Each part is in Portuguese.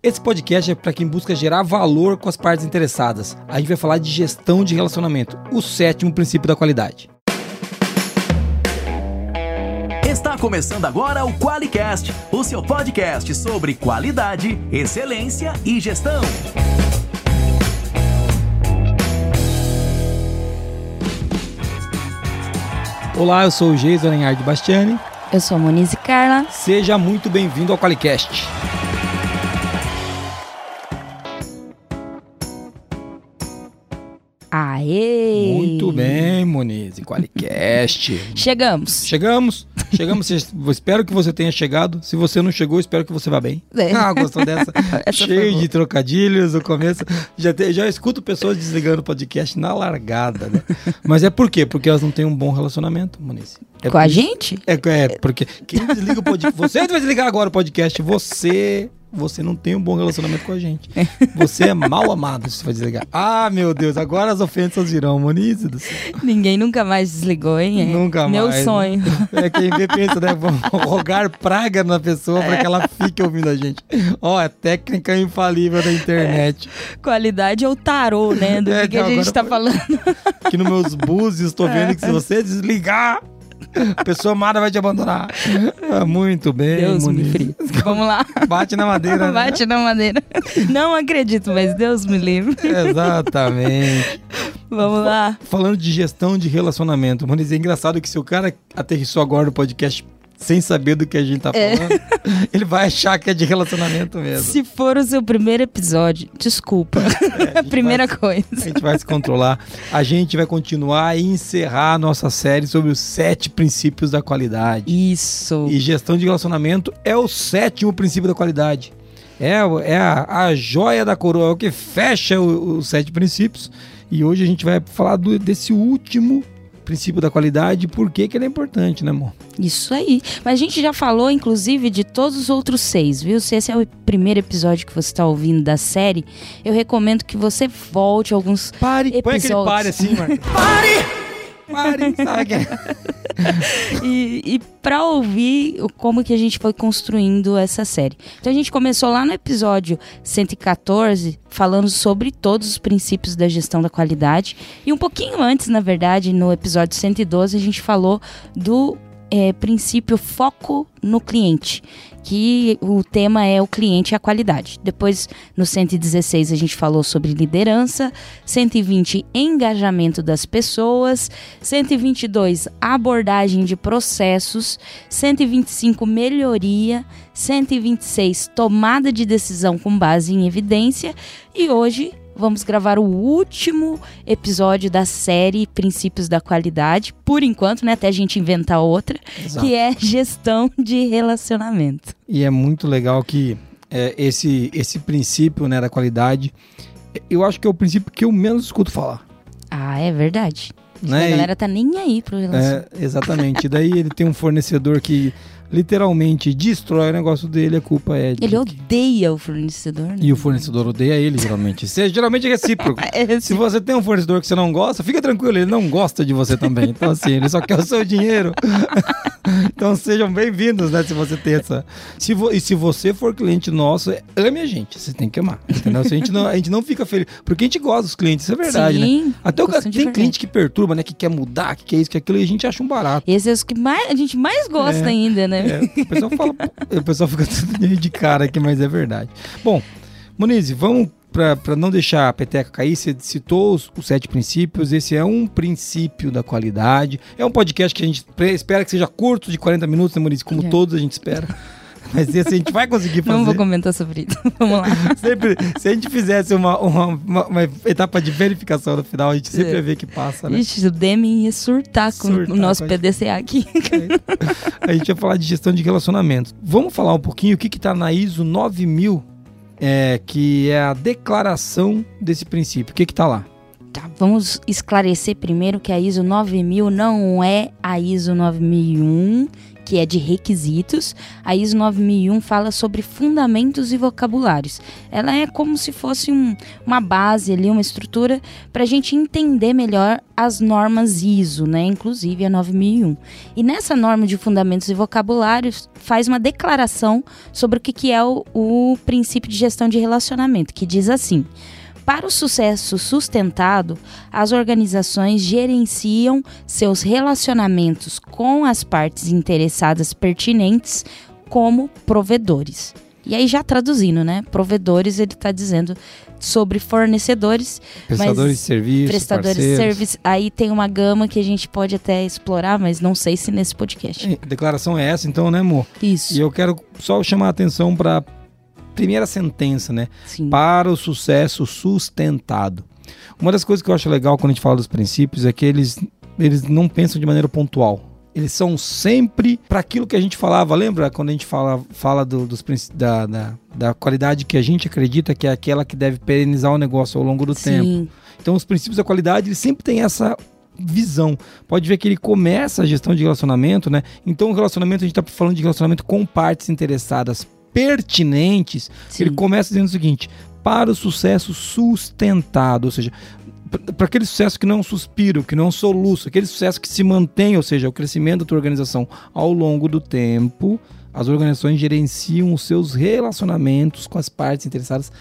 Esse podcast é para quem busca gerar valor com as partes interessadas. A gente vai falar de gestão de relacionamento, o sétimo princípio da qualidade. Está começando agora o QualiCast, o seu podcast sobre qualidade, excelência e gestão. Olá, eu sou o Geison Lenhard Bastiani. Eu sou a Monize Carla. Seja muito bem-vindo ao QualiCast. Aê! Muito bem, Monize, QualiCast. Chegamos. Chegamos, chegamos. espero que você tenha chegado. Se você não chegou, espero que você vá bem. É. Ah, gostou dessa? Essa Cheio de trocadilhos no começo. Já, te- já escuto pessoas desligando o podcast na largada, né? Mas é por quê? Porque elas não têm um bom relacionamento, Monize. É Com a gente? É, é, porque quem desliga o podcast. Você vai desligar agora o podcast. Você. Você não tem um bom relacionamento com a gente. Você é mal amado se você vai desligar. Ah, meu Deus, agora as ofensas virão, do céu. Ninguém nunca mais desligou, hein? É Nunca Meu mais. sonho. É quem vê pensa, né? Vamos rogar praga na pessoa para que ela fique ouvindo a gente. Ó, é técnica infalível da internet. Qualidade é o tarô, né? Do É, que, que a não, gente tá foi- falando. Aqui nos meus búzios, tô vendo que se você desligar, a pessoa amada vai te abandonar. Ah, muito bem, Deus me Monize. livre. Vamos lá. Bate na madeira. né? Bate na madeira. Não acredito, mas Deus me livre. Exatamente. Vamos lá. Falando de gestão de relacionamento, Moniz, é engraçado que se o cara aterrissou agora no podcast sem saber do que a gente tá É. falando, ele vai achar que é de relacionamento mesmo. Se for o seu primeiro episódio, desculpa. É, a Primeira vai- coisa. A gente vai se controlar. A gente vai continuar e encerrar a nossa série sobre os sete princípios da qualidade. Isso. E gestão de relacionamento é o sétimo princípio da qualidade. É, é a, a joia da coroa, é o que fecha os sete princípios. E hoje a gente vai falar do- desse último princípio da qualidade e por que, que ele é importante, né, amor? Isso aí. Mas a gente já falou, inclusive, de todos os outros seis, viu? Se esse é o primeiro episódio que você está ouvindo da série, eu recomendo que você volte alguns. Pare! Põe aquele Episódios. pare assim, Marcos. Pare! Pare! Sabe é? e, e para ouvir como que a gente foi construindo essa série. Então a gente começou lá no episódio 114, falando sobre todos os princípios da gestão da qualidade. E um pouquinho antes, na verdade, no episódio 112, a gente falou do é, princípio foco no cliente, que o tema é o cliente e a qualidade. Depois, no 116, a gente falou sobre liderança, 120, engajamento das pessoas, 122, abordagem de processos, 125, melhoria, 126, tomada de decisão com base em evidência, e hoje vamos gravar o último episódio da série Princípios da Qualidade, por enquanto, né, até a gente inventar outra, Exato. que é gestão de relacionamento. E é muito legal que é, esse, esse princípio né, da qualidade, eu acho que é o princípio que eu menos escuto falar. Ah, é verdade. Né? A galera tá nem aí pro relacionamento. É, exatamente. Daí ele tem um fornecedor que literalmente destrói o negócio dele, a culpa é de Ele odeia o fornecedor. né? E o fornecedor odeia ele, geralmente. Isso é geralmente recíproco. É, Se você tem um fornecedor que você não gosta, fica tranquilo, ele não gosta de você também. Então, assim, ele só quer o seu dinheiro. então, sejam bem-vindos, né? Se você tem essa. Se vo- E se você for cliente nosso, ame a gente. Você tem que amar. Entendeu? Se a, gente não, a gente não fica feliz. Porque a gente gosta dos clientes, isso é verdade, né? Sim, Até o tem verdade. cliente que perturba, né? Que quer mudar, que quer isso, que aquilo, e a gente acha um barato. Esses é os que mais, a gente mais gosta É, ainda, né? É, o pessoal fala, o pessoal fica tudo meio de cara aqui, mas é verdade. Bom, Monize, vamos para não deixar a peteca cair, você citou os, os sete princípios, esse é um princípio da qualidade. É um podcast que a gente espera que seja curto, de 40 minutos, né, Monize? Como É. todos a gente espera. Mas esse a gente vai conseguir fazer. Não vou comentar sobre isso. Vamos lá. Sempre, se a gente fizesse uma, uma, uma- uma etapa de verificação no final, a gente sempre É. ia ver que passa, né? Ixi, o Demi ia surtar com Surtar o nosso com PDCA aqui. a gente vai falar de gestão de relacionamentos. Vamos falar um pouquinho o que está na ISO 9000, é, que é a declaração desse princípio. O que está lá? Tá, vamos esclarecer primeiro que a ISO 9000 não é a ISO 9001, que é de requisitos. A ISO 9001 fala sobre fundamentos e vocabulários. Ela é como se fosse um, uma base ali, uma estrutura para a gente entender melhor as normas ISO, né? Inclusive a 9001. E nessa norma de fundamentos e vocabulários faz uma declaração sobre o que, que é o, o princípio de gestão de relacionamento, que diz assim. Para o sucesso sustentado, as organizações gerenciam seus relacionamentos com as partes interessadas pertinentes como provedores. E aí, já traduzindo, né? Provedores, ele está dizendo sobre fornecedores. Prestadores de serviço. Prestadores de serviço. Aí tem uma gama que a gente pode até explorar, mas não sei se nesse podcast. A declaração é essa, então, né, amor? Isso. E eu quero só chamar a atenção para primeira sentença, né? Sim. Para o sucesso sustentado. Uma das coisas que eu acho legal quando a gente fala dos princípios é que eles, eles não pensam de maneira pontual. Eles são sempre para aquilo que a gente falava. Lembra quando a gente fala, fala do, dos, da, da, da, qualidade que a gente acredita que é aquela que deve perenizar o negócio ao longo do Sim. tempo? Então, os princípios da qualidade eles sempre têm essa visão. Pode ver que ele começa a gestão de relacionamento, né? Então, o relacionamento, a gente está falando de relacionamento com partes interessadas pertinentes, Sim. ele começa dizendo o seguinte: para o sucesso sustentado, ou seja, para aquele sucesso que não suspiro, que não soluço, aquele sucesso que se mantém, ou seja, o crescimento da tua organização ao longo do tempo, as organizações gerenciam os seus relacionamentos com as partes interessadas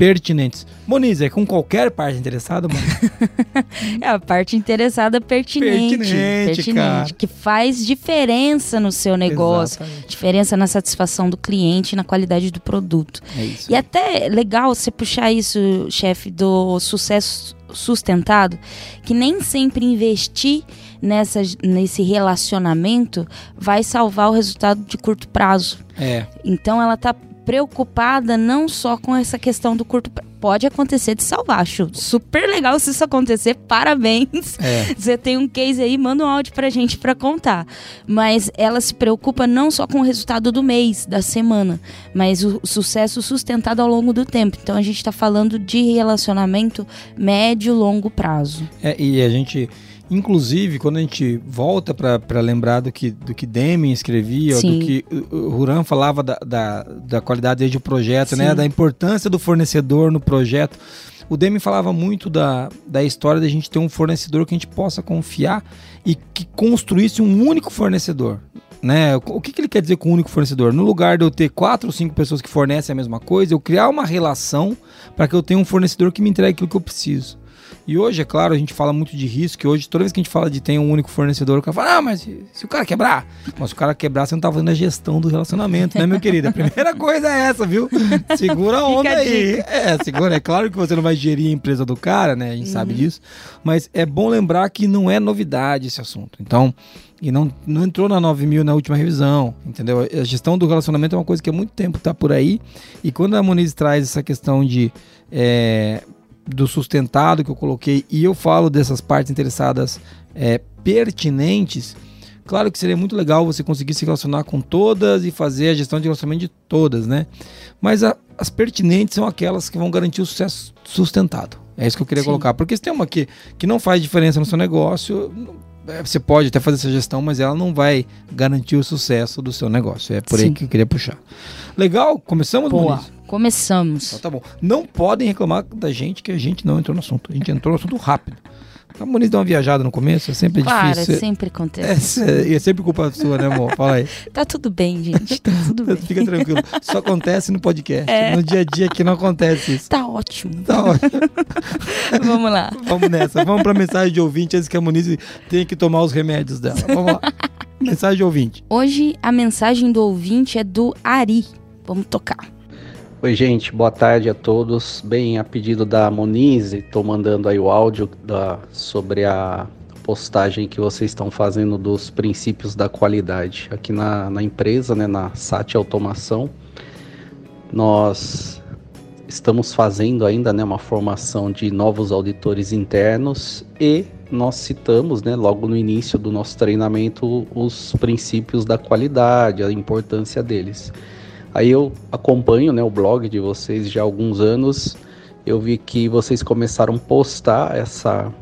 pertinentes. Moniz, é com qualquer parte interessada, mano? É a parte interessada pertinente. Pertinente, cara. que faz diferença no seu negócio, Exatamente. diferença na satisfação do cliente e na qualidade do produto. É isso. E até legal você puxar isso, chefe, do sucesso sustentado, que nem sempre investir nessa, nesse relacionamento vai salvar o resultado de curto prazo. É, Então ela tá preocupada não só com essa questão do curto prazo. Pode acontecer de salvar, acho super legal se isso acontecer, parabéns. é. Você tem um case aí, manda um áudio pra gente pra contar. Mas ela se preocupa não só com o resultado do mês, da semana, mas o sucesso sustentado ao longo do tempo. Então a gente tá falando de relacionamento médio, longo prazo. É, e a gente, inclusive, quando a gente volta para lembrar do que, do que Deming escrevia, do que o o Huran falava da, da, da qualidade desde o projeto, né? Da importância do fornecedor no projeto. O Deming falava muito da, da história da gente ter um fornecedor que a gente possa confiar e que construísse um único fornecedor. Né? O que, que ele quer dizer com único fornecedor? No lugar de eu ter quatro ou cinco pessoas que fornecem a mesma coisa, eu criar uma relação para que eu tenha um fornecedor que me entregue aquilo que eu preciso. E hoje, é claro, a gente fala muito de risco, e hoje toda vez que a gente fala de ter um único fornecedor, o cara fala, ah, mas se, o cara quebrar? Mas se o cara quebrar, você não tá fazendo a gestão do relacionamento, né, meu querido? A primeira coisa é essa, viu? Segura a onda aí. É, segura. É claro que você não vai gerir a empresa do cara, né? A gente sabe disso. Mas é bom lembrar que não é novidade esse assunto. Então, e não, não entrou na 9 mil na última revisão, entendeu? A gestão do relacionamento é uma coisa que há muito tempo tá por aí. E quando a Moniz traz essa questão de é, do sustentado que eu coloquei e eu falo dessas partes interessadas é, pertinentes, claro que seria muito legal você conseguir se relacionar com todas e fazer a gestão de relacionamento de todas, né? Mas a- as pertinentes são aquelas que vão garantir o sucesso sustentado. É isso que eu queria Sim. colocar. Porque se tem uma que, que não faz diferença no seu negócio, é, você pode até fazer essa gestão, mas ela não vai garantir o sucesso do seu negócio. É por aí Sim. que eu queria puxar. Legal? Começamos, Boa, Muniz? Começamos. Então tá bom. Não podem reclamar da gente que a gente não entrou no assunto. A gente entrou no assunto rápido. A Muniz dá uma viajada no começo, é sempre Claro, difícil. sempre acontece. É, e é sempre culpa sua, né, amor? Fala aí. Tá tudo bem, gente. Tá tudo bem. Fica tranquilo. Isso acontece no podcast. É. No dia a dia que não acontece isso. Tá ótimo. Tá ótimo. Vamos lá. Vamos nessa. Vamos pra mensagem de ouvinte antes que a Muniz tenha que tomar os remédios dela. Vamos lá. Mensagem de ouvinte. Hoje a mensagem do ouvinte é do Ari. Vamos tocar. Oi, gente, boa tarde a todos. Bem, a pedido da Monize, estou mandando aí o áudio da- sobre a postagem que vocês estão fazendo dos princípios da qualidade aqui na, na empresa, né, na SAT Automação. Nós estamos fazendo ainda né, uma formação de novos auditores internos e nós citamos né, logo no início do nosso treinamento os princípios da qualidade, a importância deles. Aí eu acompanho né, o blog de vocês já há alguns anos. Eu vi que vocês começaram a postar essa,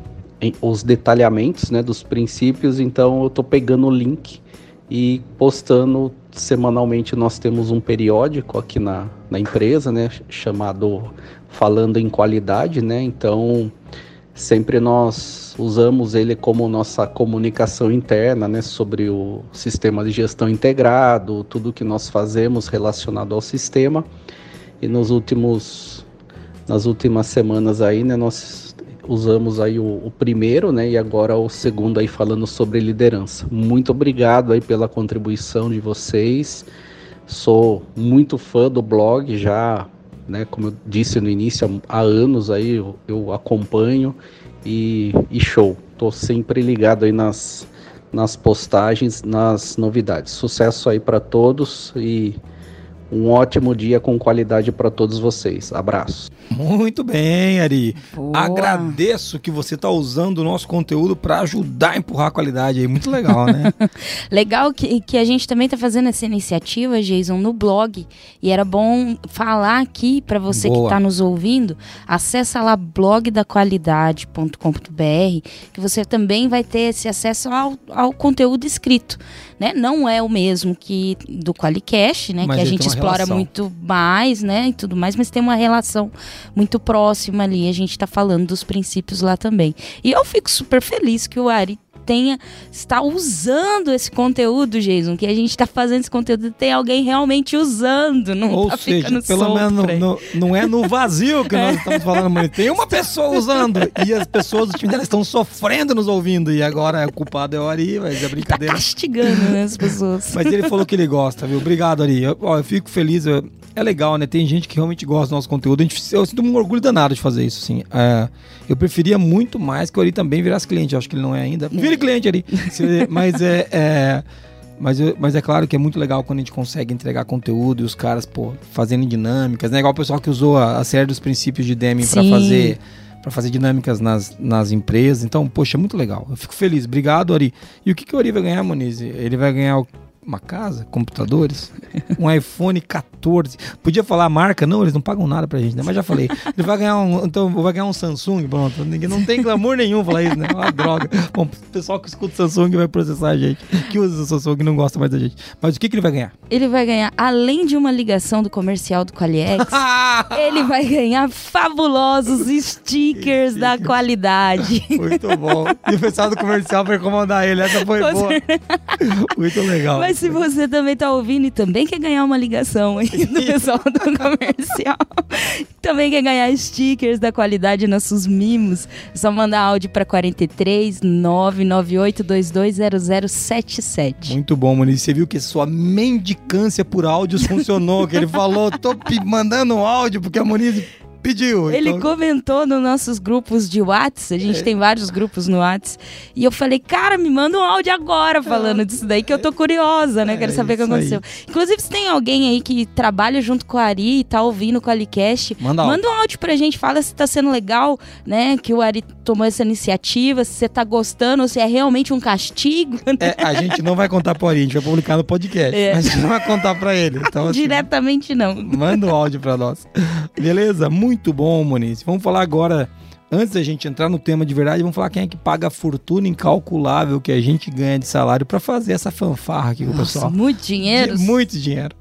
os detalhamentos né, dos princípios, então eu estou pegando o link e postando semanalmente nós temos um periódico aqui na, na empresa, né, chamado Falando em Qualidade, né? Então, sempre nós usamos ele como nossa comunicação interna, né, sobre o sistema de gestão integrado, tudo que nós fazemos relacionado ao sistema. E nos últimos nas últimas semanas aí, né, nós usamos aí o, o, primeiro, né, e agora o segundo aí falando sobre liderança. Muito obrigado aí pela contribuição de vocês. Sou muito fã do blog, já, né, como eu disse no início, há anos aí eu, eu acompanho e, e show. Tô sempre ligado aí nas nas postagens, nas novidades. Sucesso aí para todos e um ótimo dia com qualidade para todos vocês. Abraço. Muito bem, Ari. Boa. Agradeço que você está usando o nosso conteúdo para ajudar a empurrar a qualidade aí. Muito legal, né? legal que, que a gente também está fazendo essa iniciativa, Jason, no blog. E era bom falar aqui para você Boa. que está nos ouvindo. Acessa lá blogdaqualidade.com.br que você também vai ter esse acesso ao, ao conteúdo escrito né? Não é o mesmo que do Qualicast, né? Mas que a gente explora relação. muito mais, né? E tudo mais, mas tem uma relação muito próxima ali. A gente está falando dos princípios lá também. E eu fico super feliz que o Ari tenha está usando esse conteúdo, Jason, que a gente está fazendo esse conteúdo, tem alguém realmente usando, não Ou tá seja, pelo menos no, no, não é no vazio que nós estamos falando, mas tem uma pessoa usando e as pessoas do time dela estão sofrendo nos ouvindo e agora o culpado é o Ari, mas é brincadeira. Tá castigando né, as pessoas. Mas ele falou que ele gosta, viu? Obrigado, Ari. Eu, ó, eu fico feliz, eu, é legal, né? Tem gente que realmente gosta do nosso conteúdo. Gente, eu sinto um orgulho danado de fazer isso, assim. É, eu preferia muito mais que o Ari também virasse cliente. Eu acho que ele não é ainda. Vire cliente, Ari. mas é, é mas, eu, mas é claro que é muito legal quando a gente consegue entregar conteúdo e os caras, pô, fazendo dinâmicas, né? Igual o pessoal que usou a, a série dos princípios de Deming para fazer para fazer dinâmicas nas, nas empresas. Então, poxa, é muito legal. Eu fico feliz. Obrigado, Ari. E o que, que o Ari vai ganhar, Moniz? Ele vai ganhar o uma casa, computadores, um iPhone 14. Podia falar a marca? Não, eles não pagam nada pra gente, né? Mas já falei. Ele vai ganhar um, então vai ganhar um Samsung, pronto. Ninguém não tem glamour nenhum falar isso, né? É uma droga. Bom, o pessoal que escuta Samsung vai processar a gente, que usa o Samsung não gosta mais da gente. Mas o que, que ele vai ganhar? Ele vai ganhar, além de uma ligação do comercial do Qualiex, ele vai ganhar fabulosos stickers da qualidade. Muito bom. E o pessoal do comercial vai incomodar ele. Essa foi boa. Muito legal. Mas se você também tá ouvindo e também quer ganhar uma ligação aí do pessoal do comercial, também quer ganhar stickers da qualidade nossos mimos, é só mandar áudio para 43 998220077. Muito bom, Moniz. Você viu que sua mendicância por áudios funcionou, que ele falou, tô mandando áudio porque a Moniz pediu. Ele então... comentou nos nossos grupos de Whats, a gente é. tem vários grupos no Whats, e eu falei, cara, me manda um áudio agora falando é. disso daí, que eu tô curiosa, né? É, Quero saber o que aconteceu. Aí. Inclusive, se tem alguém aí que trabalha junto com a Ari e tá ouvindo com a Alicast, manda, manda um áudio pra gente, fala se tá sendo legal, né? Que o Ari tomou essa iniciativa, se você tá gostando, se é realmente um castigo. Né? É, a gente não vai contar pro Ari, a gente vai publicar no podcast. É. A gente não vai contar pra ele. Então, assim, Diretamente não. Manda um áudio pra nós. Beleza? Muito muito bom, Moniz. Vamos falar agora, antes da gente entrar no tema de verdade, vamos falar quem é que paga a fortuna incalculável que a gente ganha de salário para fazer essa fanfarra aqui com Nossa, o pessoal. Muito dinheiro. De, muito dinheiro.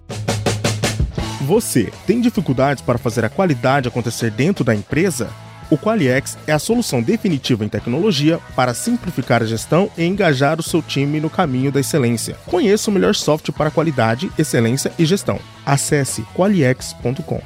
Você tem dificuldades para fazer a qualidade acontecer dentro da empresa? O Qualiex é a solução definitiva em tecnologia para simplificar a gestão e engajar o seu time no caminho da excelência. Conheça o melhor software para qualidade, excelência e gestão. Acesse qualiex.com.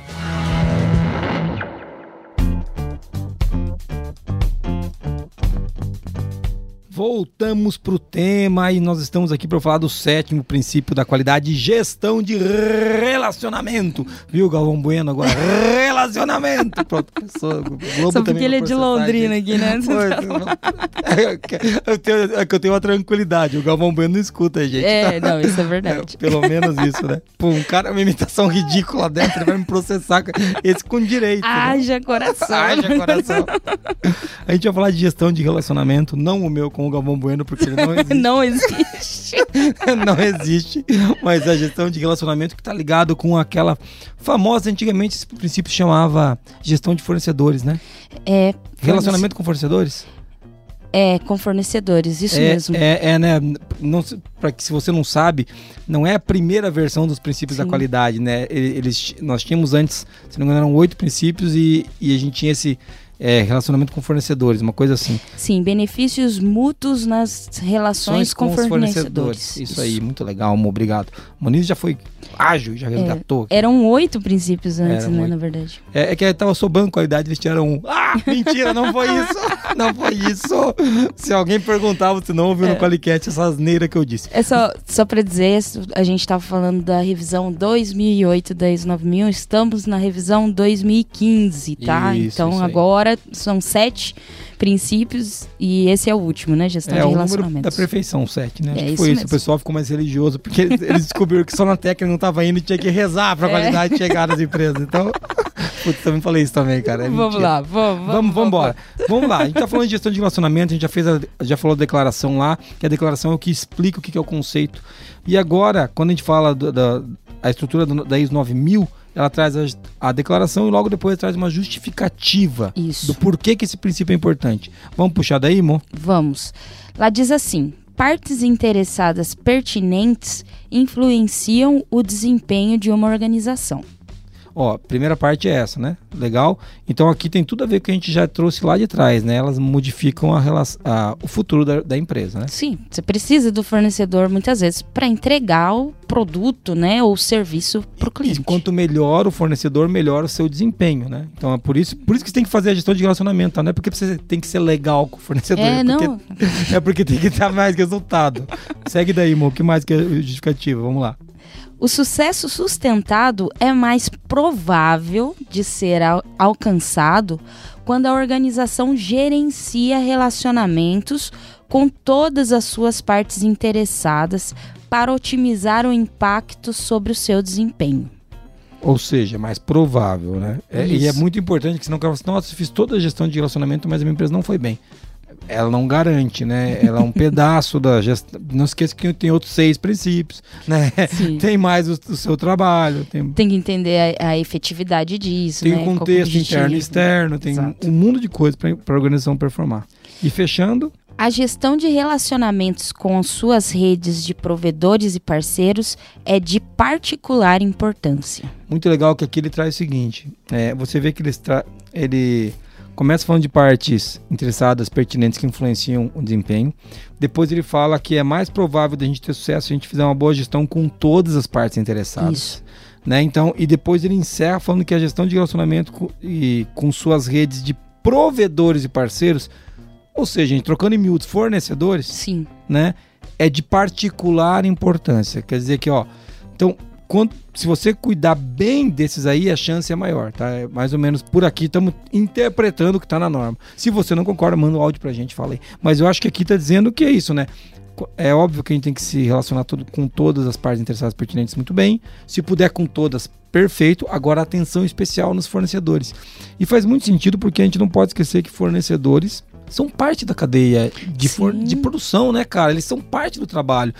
Voltamos para o tema e nós estamos aqui para falar do sétimo princípio da qualidade, gestão de relacionamento. Viu, Galvão Bueno agora? relacionamento. Pronto, pessoa, Globo Só porque ele é de Londrina aqui, né? eu, tenho, é que eu tenho uma tranquilidade. O Galvão Bueno não escuta a gente. É, tá? não, isso é verdade. É, pelo menos isso, né? Pô, um cara, uma imitação ridícula dessa, ele vai me processar. Esse com direito. Né? Haja né? coração. Haja coração. A gente vai falar de gestão de relacionamento, não o meu com o Galvão Bueno, porque ele não existe. não existe. não existe. Mas a gestão de relacionamento que está ligado com aquela famosa, antigamente esse princípio chamava gestão de fornecedores, né? É. Relacionamento com fornecedores? É, com fornecedores, isso é, mesmo. É, é, né? Não, para que se você não sabe, não é a primeira versão dos princípios Sim. da qualidade, né? Eles, nós tínhamos antes, se não me engano, eram oito princípios e, e a gente tinha esse é, relacionamento com fornecedores, uma coisa assim. Sim, benefícios mútuos nas relações com, os fornecedores. Isso, aí, muito legal, Mo, obrigado. Moniz já foi ágil, já resgatou. aqui. Eram oito princípios antes, né, na verdade. É, é que tava sobrando qualidade, eles tiraram um. Ah, mentira, não foi isso. Não foi isso. Se alguém perguntar, você não ouviu É. no Qualicast essa asneira que eu disse. É só, só pra dizer, a gente tava falando da revisão 2008 da ISO 9000, estamos na revisão 2015, tá? Isso, então isso agora são sete princípios e esse é o último, né? Gestão É de relacionamentos. da perfeição, 7, né? É isso foi isso. mesmo. O pessoal ficou mais religioso, porque eles, eles descobriram que só na técnica não tava indo e tinha que rezar pra É. qualidade chegar nas empresas. Então, putz, também falei isso também, cara. é vamos mentira. lá, vamos, Vamos, vamos embora. Vamos lá. A gente tá falando de gestão de relacionamento, a gente já fez a, já falou da declaração lá, que a declaração é o que explica o que que é o conceito. E agora, quando a gente fala do- da a estrutura do- da ISO 9000, ela traz a, a declaração e logo depois traz uma justificativa Isso. do porquê que esse princípio é importante. Vamos puxar daí, Mo? Vamos. Lá diz assim: partes interessadas pertinentes influenciam o desempenho de uma organização. Ó, primeira parte é essa, né? Legal. Então aqui tem tudo a ver com o que a gente já trouxe lá de trás, né? Elas modificam a relação, a- o futuro da, da empresa, né? Sim, você precisa do fornecedor muitas vezes para entregar o produto, né, ou serviço para o cliente. E quanto melhor o fornecedor, melhor o seu desempenho, né? Então é por isso, por isso que você tem que fazer a gestão de relacionamento, tá? Não é porque você tem que ser legal com o fornecedor, É, porque, não. é porque tem que dar mais resultado. Segue daí, Mo, o que mais que é justificativa? Vamos lá. O sucesso sustentado é mais provável de ser al- alcançado quando a organização gerencia relacionamentos com todas as suas partes interessadas para otimizar o impacto sobre o seu desempenho. Ou seja, mais provável, né? É- e é muito importante que senão o cara fala assim, nossa, eu fiz toda a gestão de relacionamento, mas a minha empresa não foi bem. Ela não garante, né? Ela é um pedaço da gestão. Não esqueça que tem outros seis princípios, né? Sim. Tem mais o, o seu trabalho, tem, Tem que entender a, a efetividade disso, tem né? o contexto interno e externo, tem Exato. um mundo de coisas para a organização performar. E fechando, A gestão de relacionamentos com suas redes de provedores e parceiros é de particular importância. muito legal que aqui ele traz o seguinte: é, você vê que ele, ele começa falando de partes interessadas, pertinentes que influenciam o desempenho. Depois ele fala que é mais provável da gente ter sucesso se a gente fizer uma boa gestão com todas as partes interessadas. Isso. Né? Então, e depois ele encerra falando que a gestão de relacionamento com, e, com suas redes de provedores e parceiros, ou seja, gente, trocando em miúdos fornecedores, Sim. né, é de particular importância. Quer dizer que, ó, então, quando, se você cuidar bem desses aí, a chance é maior, tá? É mais ou menos por aqui, estamos interpretando o que está na norma. Se você não concorda, manda um áudio pra gente, fala aí. Mas eu acho que aqui tá dizendo que é isso, né? É óbvio que a gente tem que se relacionar tudo, com todas as partes interessadas pertinentes muito bem. Se puder com todas, perfeito. Agora, atenção especial nos fornecedores. E faz muito sentido porque a gente não pode esquecer que fornecedores são parte da cadeia de, for- de produção, né, cara? Eles são parte do trabalho.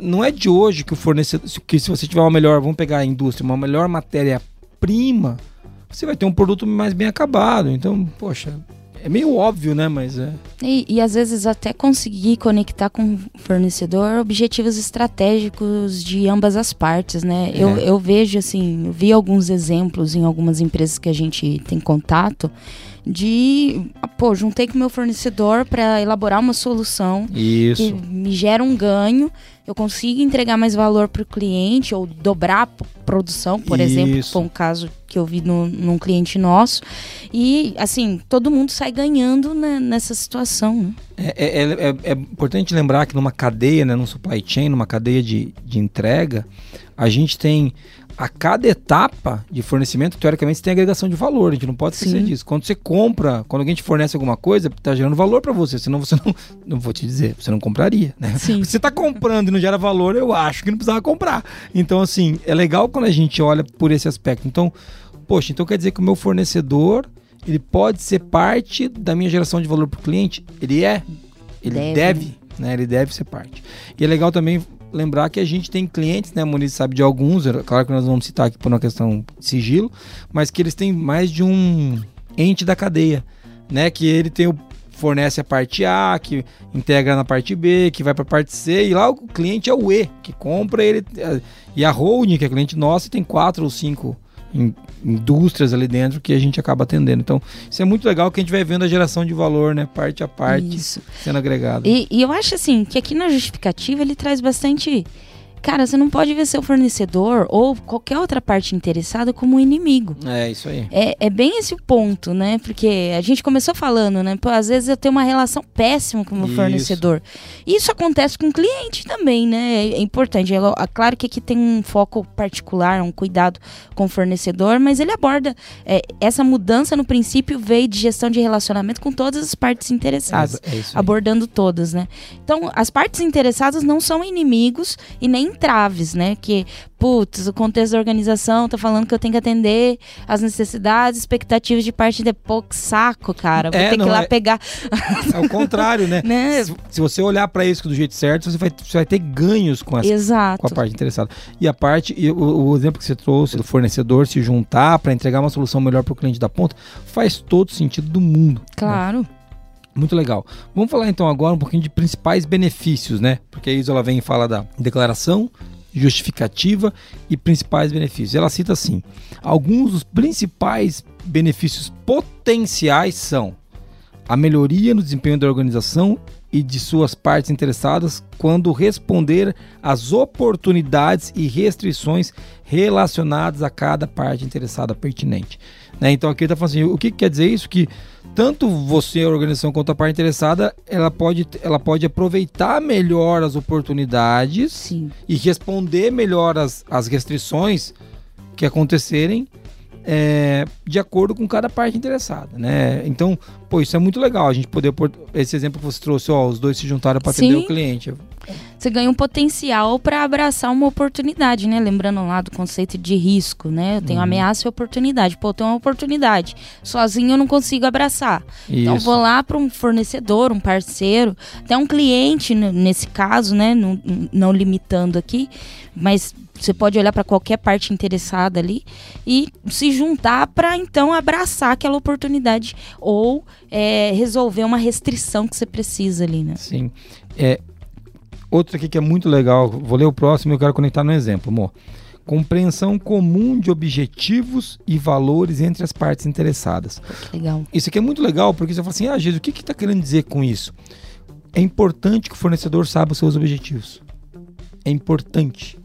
Não é de hoje que o fornecedor. Que se você tiver uma melhor, vamos pegar a indústria, uma melhor matéria-prima, você vai ter um produto mais bem acabado. Então, poxa, é meio óbvio, né? Mas é. E, e às vezes até conseguir conectar com o fornecedor objetivos estratégicos de ambas as partes, né? É. Eu, eu vejo assim, eu vi alguns exemplos em algumas empresas que a gente tem contato de, pô, juntei com o meu fornecedor para elaborar uma solução que Isso. me gera um ganho, eu consigo entregar mais valor para o cliente ou dobrar a produção, por exemplo, Isso. foi um caso que eu vi no, num cliente nosso. E, assim, todo mundo sai ganhando né, nessa situação. Né? É, é- é- é- é importante lembrar que numa cadeia, né, num supply chain, numa cadeia de, de entrega, a gente tem a cada etapa de fornecimento, teoricamente, você tem agregação de valor. A gente não pode esquecer Sim. disso. Quando você compra, quando alguém te fornece alguma coisa, tá gerando valor para você. Senão você não. Não vou te dizer, você não compraria, né? Sim. Se você tá comprando e não gera valor, eu acho que não precisava comprar. Então, assim, é legal quando a gente olha por esse aspecto. Então, poxa, então quer dizer que o meu fornecedor, ele pode ser parte da minha geração de valor para o cliente? Ele é? Ele Deve. deve, né? Ele deve ser parte. E é legal também lembrar que a gente tem clientes, né? A Muniz sabe de alguns, claro que nós vamos citar aqui por uma questão de sigilo, mas que eles têm mais de um ente da cadeia, né? Que ele tem o fornece a parte A, que integra na parte B, que vai para a parte C, e lá o cliente é o E, que compra ele. é, E a holding, que é cliente nosso, tem quatro ou cinco in- indústrias ali dentro que a gente acaba atendendo. Então, isso é muito legal que a gente vai vendo a geração de valor, né? Parte a parte Isso. sendo agregada. E, e eu acho assim que aqui na justificativa ele traz bastante. Cara, você não pode ver seu fornecedor ou qualquer outra parte interessada como um inimigo. É, isso aí. É, é bem esse o ponto, né? Porque a gente começou falando, né? Pô, às vezes eu tenho uma relação péssima com o meu Isso. fornecedor. Isso acontece com o cliente também, né? É importante. É, é claro que aqui tem um foco particular, um cuidado com o fornecedor, mas ele aborda é, essa mudança no princípio veio de gestão de relacionamento com todas as partes interessadas É, é abordando todas, né? Então, as partes interessadas não são inimigos e nem entraves, né? Que, putz, o contexto da organização tá falando que eu tenho que atender as necessidades, expectativas de parte de que saco, cara. Vou É, ter que não ir lá é- pegar, É o contrário, né? né? Se, se você olhar para isso do jeito certo, você vai, você vai ter ganhos com essa Exato. com a parte interessada. E a parte, e o, o exemplo que você trouxe do fornecedor se juntar para entregar uma solução melhor para o cliente da ponta, faz todo sentido do mundo. né? Muito legal. Vamos falar então agora um pouquinho de principais benefícios, né? Porque a Isola vem e fala da declaração, justificativa e principais benefícios. Ela cita assim: alguns dos principais benefícios potenciais são a melhoria no desempenho da organização e de suas partes interessadas quando responder às oportunidades e restrições relacionadas a cada parte interessada pertinente. Né? Então aqui ele está falando assim, o que que quer dizer isso? Que tanto você, a organização, quanto a parte interessada, ela pode, ela pode aproveitar melhor as oportunidades Sim. e responder melhor as, as restrições que acontecerem é, de acordo com cada parte interessada, né? Então, pô, isso é muito legal, a gente poder pôr esse exemplo que você trouxe, ó, os dois se juntaram para atender o cliente. Você ganha um potencial para abraçar uma oportunidade, né? Lembrando lá do conceito de risco, né? Eu tenho Uhum. ameaça e oportunidade. Pô, eu tenho uma oportunidade. Sozinho eu não consigo abraçar. Então Isso. vou lá para um fornecedor, um parceiro, até um cliente nesse caso, né? Não, não limitando aqui, mas você pode olhar para qualquer parte interessada ali e se juntar para então abraçar aquela oportunidade ou é, resolver uma restrição que você precisa ali, né? Sim. É, outro aqui que é muito legal, vou ler o próximo e eu quero conectar no exemplo, amor. Compreensão comum de objetivos e valores entre as partes interessadas. Legal. Isso aqui é muito legal porque você fala assim: ah, Jesus, o que que está querendo dizer com isso? É importante que o fornecedor saiba os seus objetivos. É importante.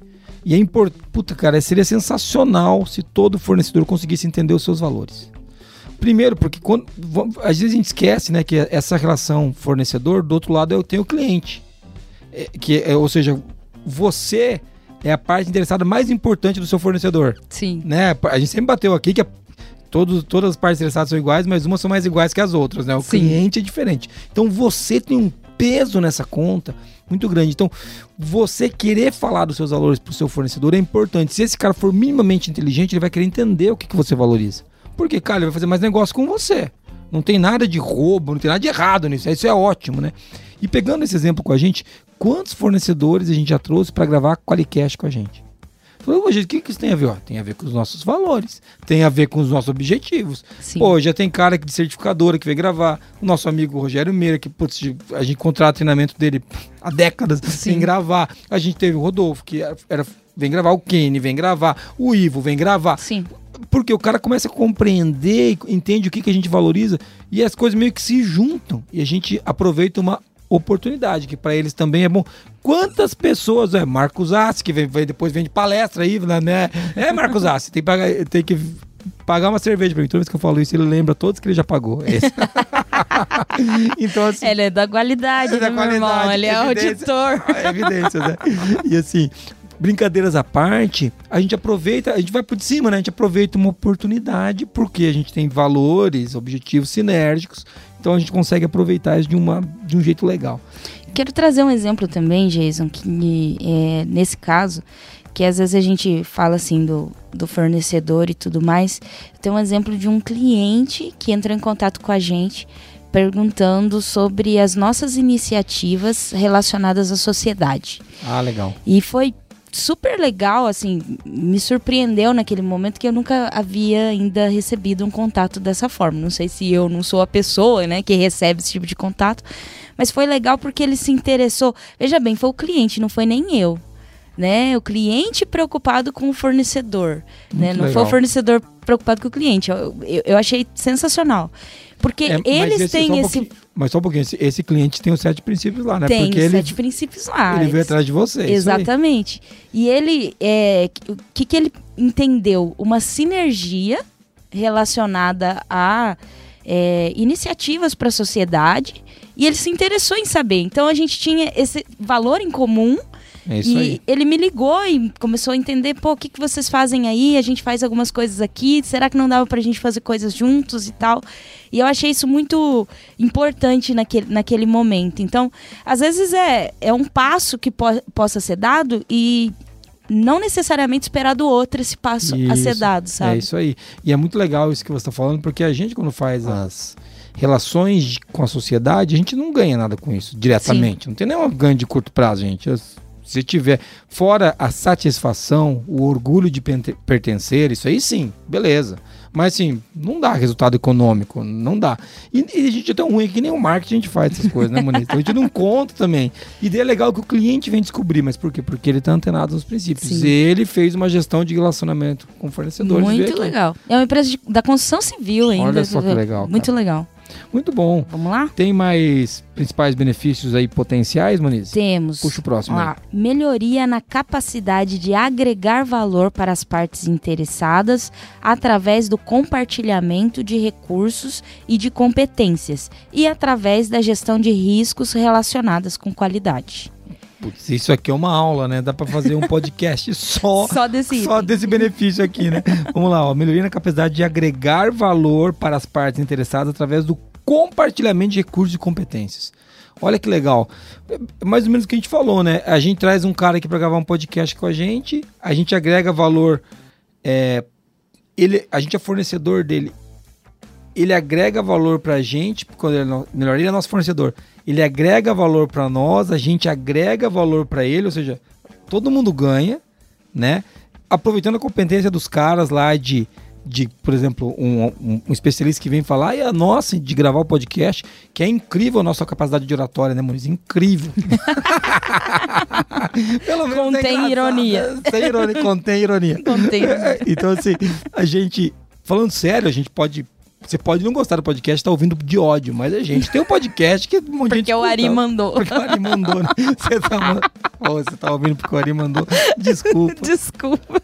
E é importante. Puta, cara, seria sensacional se todo fornecedor conseguisse entender os seus valores. Primeiro, porque quando, às vezes a gente esquece né, que essa relação fornecedor, do outro lado eu tenho o cliente. É, que, é, ou seja, você é a parte interessada mais importante do seu fornecedor Sim. né? A gente sempre bateu aqui que a- todos, todas as partes interessadas são iguais, mas umas são mais iguais que as outras, né? O Sim. cliente é diferente. Então você tem um peso nessa conta muito grande. Então, você querer falar dos seus valores para o seu fornecedor é importante. Se esse cara for minimamente inteligente, ele vai querer entender o que, que você valoriza. Porque, cara, ele vai fazer mais negócio com você. Não tem nada de roubo, não tem nada de errado nisso. Isso é ótimo, né? E pegando esse exemplo com a gente, quantos fornecedores a gente já trouxe para gravar Qualicast com a gente? Falei, "Ô, gente, o que, que isso tem a ver? Ó, tem a ver com os nossos valores, tem a ver com os nossos objetivos. Sim. Pô, já tem cara de certificadora que veio gravar. O nosso amigo Rogério Meira, que putz, a gente contrata treinamento dele há décadas sem gravar. A gente teve o Rodolfo, que era- vem gravar, o Kenny vem gravar, o Ivo vem gravar. Sim. Porque o cara começa a compreender, entende o que, que a gente valoriza e as coisas meio que se juntam. E a gente aproveita uma oportunidade, que para eles também é bom. Quantas pessoas, é Marcos Assi, que vem, vem- depois vem de palestra aí, né? É, Marcos Assi, tem que pagar, tem que pagar uma cerveja pra mim. Toda vez que eu falo isso, ele lembra todos que ele já pagou. É então, assim, Ele é da qualidade, É da né, meu irmão? qualidade, Ele é evidência. auditor. É evidências, né? E assim, brincadeiras à parte, a gente aproveita, a gente vai por cima, né? A gente aproveita uma oportunidade porque a gente tem valores, objetivos sinérgicos, então a gente consegue aproveitar isso de, uma, de um jeito legal. Quero trazer um exemplo também, Jason, que é, nesse caso, que às vezes a gente fala assim do, do fornecedor e tudo mais. Tem um exemplo de um cliente que entrou em contato com a gente perguntando sobre as nossas iniciativas relacionadas à sociedade. Ah, legal. E foi super legal, assim, me surpreendeu naquele momento que eu nunca havia ainda recebido um contato dessa forma. Não sei se eu não sou a pessoa, né, que recebe esse tipo de contato, mas foi legal porque ele se interessou. Veja bem, foi o cliente, não foi nem eu. Né? O cliente preocupado com o fornecedor. Né? Não legal. foi o fornecedor preocupado com o cliente. Eu, eu, eu achei sensacional. Porque É, eles esse- têm um esse. Mas só um pouquinho, esse, esse cliente tem os sete princípios lá, né? Tem Porque ele, sete princípios lá. ele veio atrás de você. isso aí. Exatamente. E ele, é, o que, que ele entendeu? Uma sinergia relacionada a é, iniciativas para a sociedade e ele se interessou em saber. Então a gente tinha esse valor em comum É isso e aí. ele me ligou e começou a entender, pô, o que, que vocês fazem aí? A gente faz algumas coisas aqui, será que não dava pra gente fazer coisas juntos e tal? E eu achei isso muito importante naquele, naquele momento. Então, às vezes é, é um passo que po- possa ser dado e não necessariamente esperar do outro esse passo a ser Isso. dado, É sabe? isso aí. E é muito legal isso que você está falando, porque a gente, quando faz as relações com a sociedade, a gente não ganha nada com isso diretamente. Não tem nenhum ganho de curto prazo, gente. As- Se tiver fora a satisfação, o orgulho de pertencer, isso aí sim, beleza. Mas assim, não dá resultado econômico, não dá. E, e a gente é tão ruim que nem o marketing a gente faz essas coisas, né, Moniz? Então a gente não conta também. E daí é legal que o cliente vem descobrir, mas por quê? Porque ele tá antenado nos princípios. Sim. Ele fez uma gestão de relacionamento com fornecedores. Muito legal. É uma empresa de- da construção civil ainda. Olha só que legal, Muito legal. Muito bom. Vamos lá? Tem mais principais benefícios aí potenciais, Moniz? Temos. Puxa o próximo lá. Melhoria na capacidade de agregar valor para as partes interessadas através do compartilhamento de recursos e de competências e através da gestão de riscos relacionadas com qualidade. Putz, isso aqui é uma aula, né? Dá pra fazer um podcast só, Só desse só desse benefício aqui, né? Vamos lá, ó. Melhoria na capacidade de agregar valor para as partes interessadas através do compartilhamento de recursos e competências. Olha que legal. É mais ou menos o que a gente falou, né? A gente traz um cara aqui para gravar um podcast com a gente, a gente agrega valor. é, ele, a gente é fornecedor dele. Ele agrega valor pra gente, quando ele, é melhor, ele é nosso fornecedor. Ele agrega valor pra nós, a gente agrega valor pra ele, ou seja, todo mundo ganha, né? Aproveitando a competência dos caras lá de, de por exemplo, um, um- um especialista que vem falar, e a nossa de gravar o podcast, que é incrível a nossa capacidade de oratória, né, Muniz? Incrível. Pelo menos é Contém engraçado. ironia. Tem ironia. Contém ironia. Contém. então, assim, a gente, falando sério, a gente pode. Você pode não gostar do podcast, tá ouvindo de ódio, mas a gente tem um podcast que um monte de gente Porque o Ari mandou. Porque o Ari mandou, né? Você tá, Ô, você tá ouvindo porque o Ari mandou. Desculpa. Desculpa.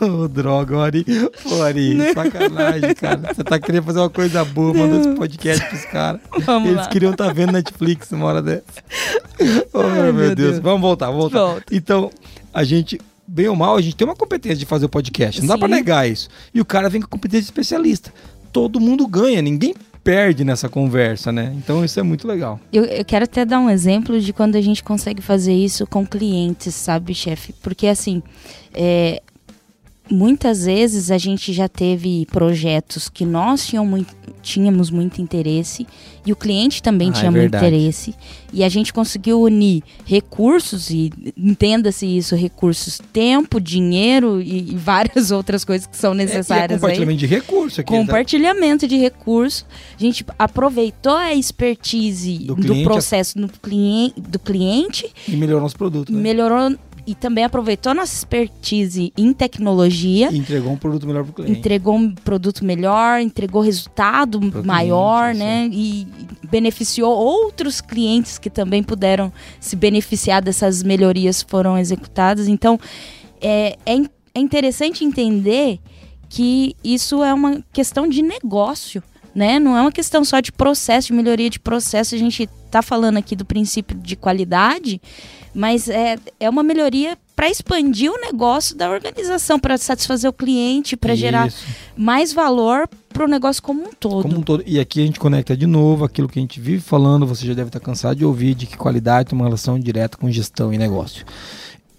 Ô, droga, o Ari. Ô, Ari, sacanagem, cara. Você tá querendo fazer uma coisa boa, mandou esse podcast pros caras. Vamos Eles lá. queriam estar vendo Netflix uma hora dessa. Oh, Ai, meu, meu Deus. Deus. Vamos voltar, vamos voltar. Volta. Então, a gente, bem ou mal, a gente tem uma competência de fazer o podcast. Não dá Sim. pra negar isso. E o cara vem com competência de especialista. Todo mundo ganha, ninguém perde nessa conversa, né? Então isso é muito legal. Eu, eu quero até dar um exemplo de quando a gente consegue fazer isso com clientes, sabe, chefe? Porque assim, é, muitas vezes a gente já teve projetos que nós tínhamos muito, muito interesse e o cliente também Ah, é tinha muito verdade. interesse. E a gente conseguiu unir recursos, e entenda-se isso, recursos, tempo, dinheiro e, e várias outras coisas que são É, é necessárias aí. compartilhamento de recurso aqui. né? Compartilhamento de recursos. A gente aproveitou a expertise Do do, cliente, processo no clien- do cliente, E melhorou nosso produto, né? melhorou e também aproveitou nossa expertise em tecnologia. E entregou um produto melhor pro cliente. Entregou um produto melhor, entregou resultado cliente, maior, isso. né? E beneficiou outros clientes que também puderam se beneficiar dessas melhorias que foram executadas. Então, é, é, é interessante entender que isso é uma questão de negócio, né? Não é uma questão só de processo, de melhoria de processo. A gente está falando aqui do princípio de qualidade, mas é, é uma melhoria para expandir o negócio da organização, para satisfazer o cliente, para gerar mais valor para o negócio como um todo. Como um todo. E aqui a gente conecta de novo aquilo que a gente vive falando, você já deve estar cansado de ouvir, de que qualidade tem uma relação direta com gestão e negócio.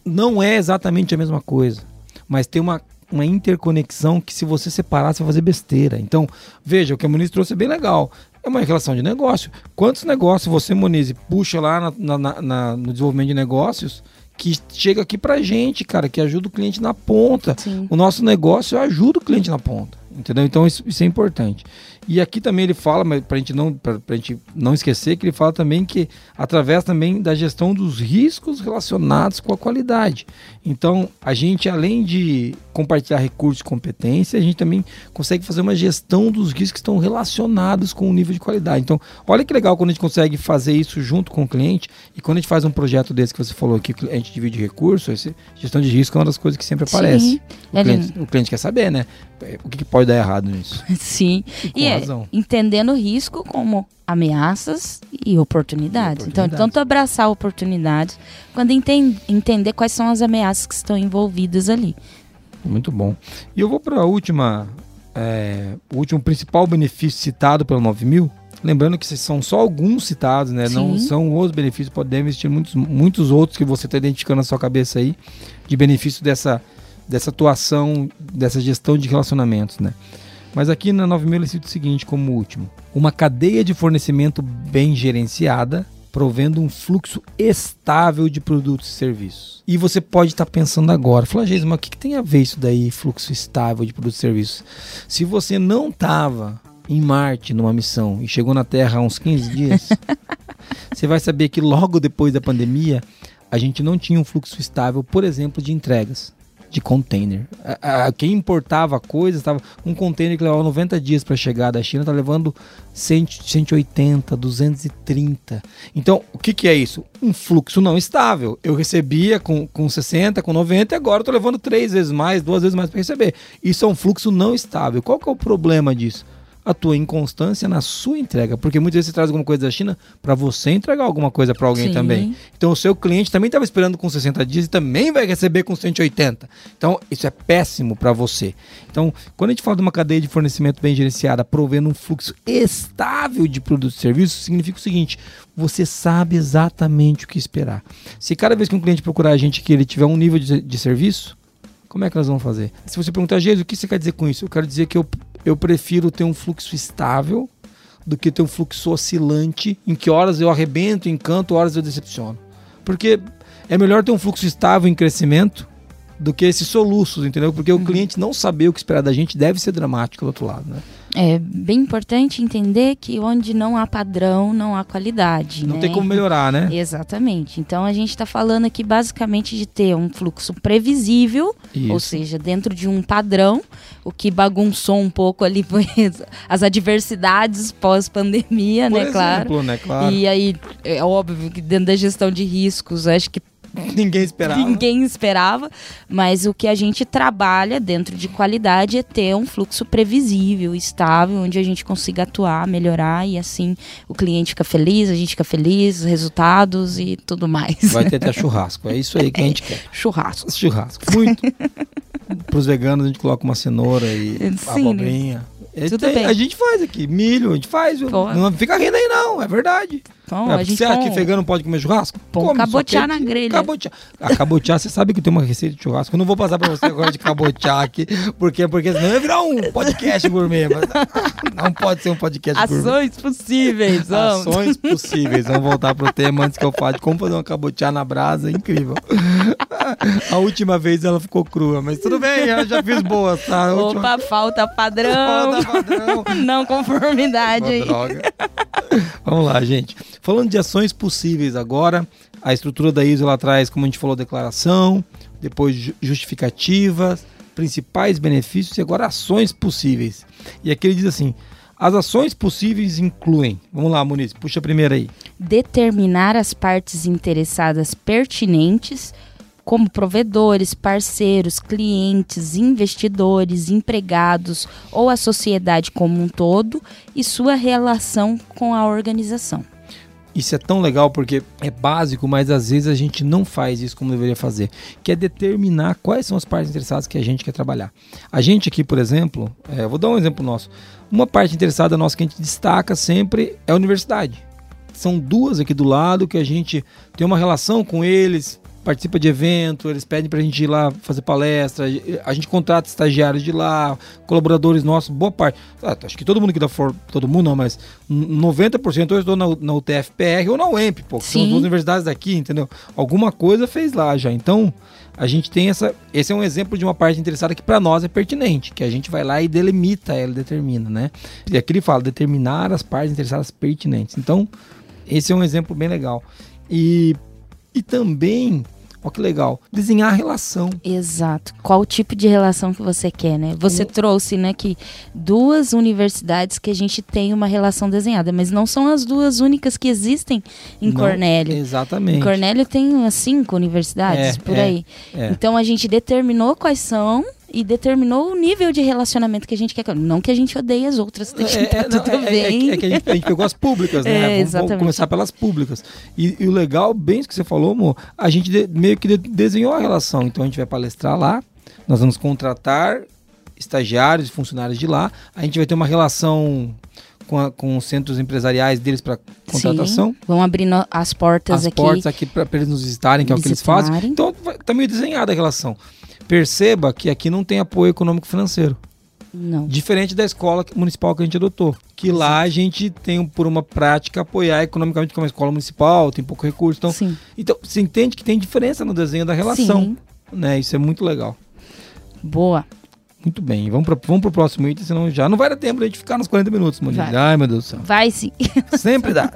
Não é exatamente a mesma coisa, mas tem uma, uma interconexão que se você separar, você vai fazer besteira. Então, veja, o que a Muniz trouxe é bem legal. É uma relação de negócio. Quantos negócios você, Muniz, puxa lá na- na- na- no desenvolvimento de negócios que chega aqui pra gente, cara, que ajuda o cliente na ponta. Sim. O nosso negócio ajuda o cliente na ponta. Entendeu? Então isso, isso é importante. E aqui também ele fala, mas para gente não pra gente não esquecer que ele fala também que através também da gestão dos riscos relacionados com a qualidade. Então a gente além de compartilhar recursos e competência, a gente também consegue fazer uma gestão dos riscos que estão relacionados com o nível de qualidade. Então olha que legal quando a gente consegue fazer isso junto com o cliente e quando a gente faz um projeto desse que você falou aqui, a gente divide recursos, gestão de risco é uma das coisas que sempre aparece. O Ele- cliente, o cliente quer saber, né? O que, que pode dar errado nisso? Sim. E E é, razão. entendendo o risco como ameaças e oportunidades. E Então, oportunidades. tanto abraçar oportunidades, quando enten- entender quais são as ameaças que estão envolvidas ali. Muito bom. E eu vou para a última, é, o último principal benefício citado pelo 9000. Lembrando que são só alguns citados, né? Não Sim. são os benefícios, podemos existir muitos, muitos outros que você está identificando na sua cabeça aí, de benefício dessa, dessa atuação, dessa gestão de relacionamentos, né? Mas aqui na 9000 ele cita o seguinte como último: uma cadeia de fornecimento bem gerenciada, provendo um fluxo estável de produtos e serviços. E você pode estar pensando agora, fala, Jesus, mas o que, que tem a ver isso daí, fluxo estável de produtos e serviços? Se você não estava em Marte numa missão e chegou na Terra há uns 15 dias, você vai saber que logo depois da pandemia a gente não tinha um fluxo estável, por exemplo, de entregas de container. A- a- quem importava coisas, tava um container que levava 90 dias para chegar da China, tá levando 100, 180, 230. Então, o que, que é isso? Um fluxo não estável. Eu recebia com, com 60, com 90 e agora tô levando três vezes mais, duas vezes mais para receber. Isso é um fluxo não estável. Qual que é o problema disso? A tua inconstância na sua entrega, porque muitas vezes você traz alguma coisa da China para você entregar alguma coisa para alguém Sim. também. Então o seu cliente também estava esperando com 60 dias e também vai receber com 180. Então isso é péssimo para você. Então, quando a gente fala de uma cadeia de fornecimento bem gerenciada, provendo um fluxo estável de produtos e serviços, significa o seguinte: você sabe exatamente o que esperar. Se cada vez que um cliente procurar a gente que ele tiver um nível de, de serviço, como é que nós vamos fazer? Se você perguntar, Jesus, o que você quer dizer com isso? Eu quero dizer que eu, eu prefiro ter um fluxo estável do que ter um fluxo oscilante, em que horas eu arrebento, encanto, horas eu decepciono. Porque é melhor ter um fluxo estável em crescimento do que esses soluços, entendeu? Porque o cliente não saber o que esperar da gente deve ser dramático do outro lado, né? É bem importante entender que onde não há padrão, não há qualidade. Não né? tem como melhorar, né? Exatamente. Então a gente está falando aqui basicamente de ter um fluxo previsível, Isso. ou seja, dentro de um padrão, o que bagunçou um pouco ali foi as adversidades pós-pandemia, né? Claro. exemplo, né? Claro. E aí, é óbvio que dentro da gestão de riscos, acho que Ninguém esperava. ninguém esperava, mas o que a gente trabalha dentro de qualidade é ter um fluxo previsível, estável, onde a gente consiga atuar, melhorar e assim o cliente fica feliz, a gente fica feliz, resultados e tudo mais. Vai ter até churrasco. É isso aí que a gente quer. Churrasco. Churrasco. Muito. Para os veganos a gente coloca uma cenoura e Sim, abobrinha. É, Tudo tem- bem. A gente faz aqui. Milho, a gente faz. viu? Pô. Não fica rindo aí não, é verdade. Então, É, a gente você acha põe- que vegano pode comer churrasco? Come, cabotiá que- na grelha. Cabotiá. A cabotiá, você sabe que tem uma receita de churrasco. Eu não vou passar pra você agora de cabotiá aqui, porque, porque senão vai virar um podcast gourmet. Mas não pode ser um podcast gourmet. Ações possíveis, vamos. Ações possíveis. Vamos voltar pro tema antes que eu fale como fazer uma cabotiá na brasa. Incrível. A última vez ela ficou crua, mas tudo bem, eu já fiz boas, tá? A última- Opa, falta padrão. Falta padrão. Não conformidade Uma aí. droga. Vamos lá, gente. Falando de ações possíveis agora, a estrutura da ISO ela traz, como a gente falou, declaração, depois ju- justificativas, principais benefícios e agora ações possíveis. E aqui ele diz assim: as ações possíveis incluem. Vamos lá, Muniz, puxa a primeira aí. determinar as partes interessadas pertinentes, como provedores, parceiros, clientes, investidores, empregados ou a sociedade como um todo e sua relação com a organização. Isso é tão legal porque é básico, mas às vezes a gente não faz isso como deveria fazer, que é determinar quais são as partes interessadas que a gente quer trabalhar. A gente aqui, por exemplo, é, vou dar um exemplo nosso. Uma parte interessada nossa que a gente destaca sempre é a universidade. São duas aqui do lado que a gente tem uma relação com eles participa de evento, eles pedem pra gente ir lá fazer palestra, a gente contrata estagiários de lá, colaboradores nossos, boa parte. Ah, acho que todo mundo que dá for, todo mundo não, mas 90% eu estou na, na UTFPR ou na UEMP, pô, que são as duas universidades daqui, entendeu? Alguma coisa fez lá já. Então, a gente tem essa. Esse é um exemplo de uma parte interessada que para nós é pertinente, que a gente vai lá e delimita ela, determina, né? E aqui ele fala determinar as partes interessadas pertinentes. Então, esse é um exemplo bem legal. E, e também Olha que legal. Desenhar a relação. Exato. Qual o tipo de relação que você quer, né? Você trouxe, né, que duas universidades que a gente tem uma relação desenhada, mas não são as duas únicas que existem em não, Cornélio. Exatamente. Em Cornélio tem umas cinco universidades, é, por é, aí. É. Então a gente determinou quais são e determinou o nível de relacionamento que a gente quer. Não que a gente odeie as outras, tá é, tá tudo é, bem. É, é, que a gente, a gente, pegou as públicas, né? vamos, vamos, começar pelas públicas. E, e, o legal, bem isso que você falou, amor, a gente de, meio que de, desenhou a relação. Então a gente vai palestrar lá, nós vamos contratar estagiários, funcionários de lá, a gente vai ter uma relação com, a, com os centros empresariais deles para contratação. Sim, vão abrir as portas as aqui. As portas aqui para eles nos visitarem, que é o que eles fazem. Então está meio desenhada a relação. Perceba que aqui não tem apoio econômico financeiro. Não. Diferente da escola municipal que a gente adotou. Que lá a gente tem, por uma prática, apoiar economicamente, como é uma escola municipal, tem pouco recurso. Então, Sim. então você entende que tem diferença no desenho da relação. Sim. Né? Isso é muito legal. Boa. Muito bem, vamos para vamos pro próximo item, senão já não vai dar tempo de a gente ficar nos 40 minutos, Monique. Ai, meu Deus do céu. Vai sim. Sempre dá.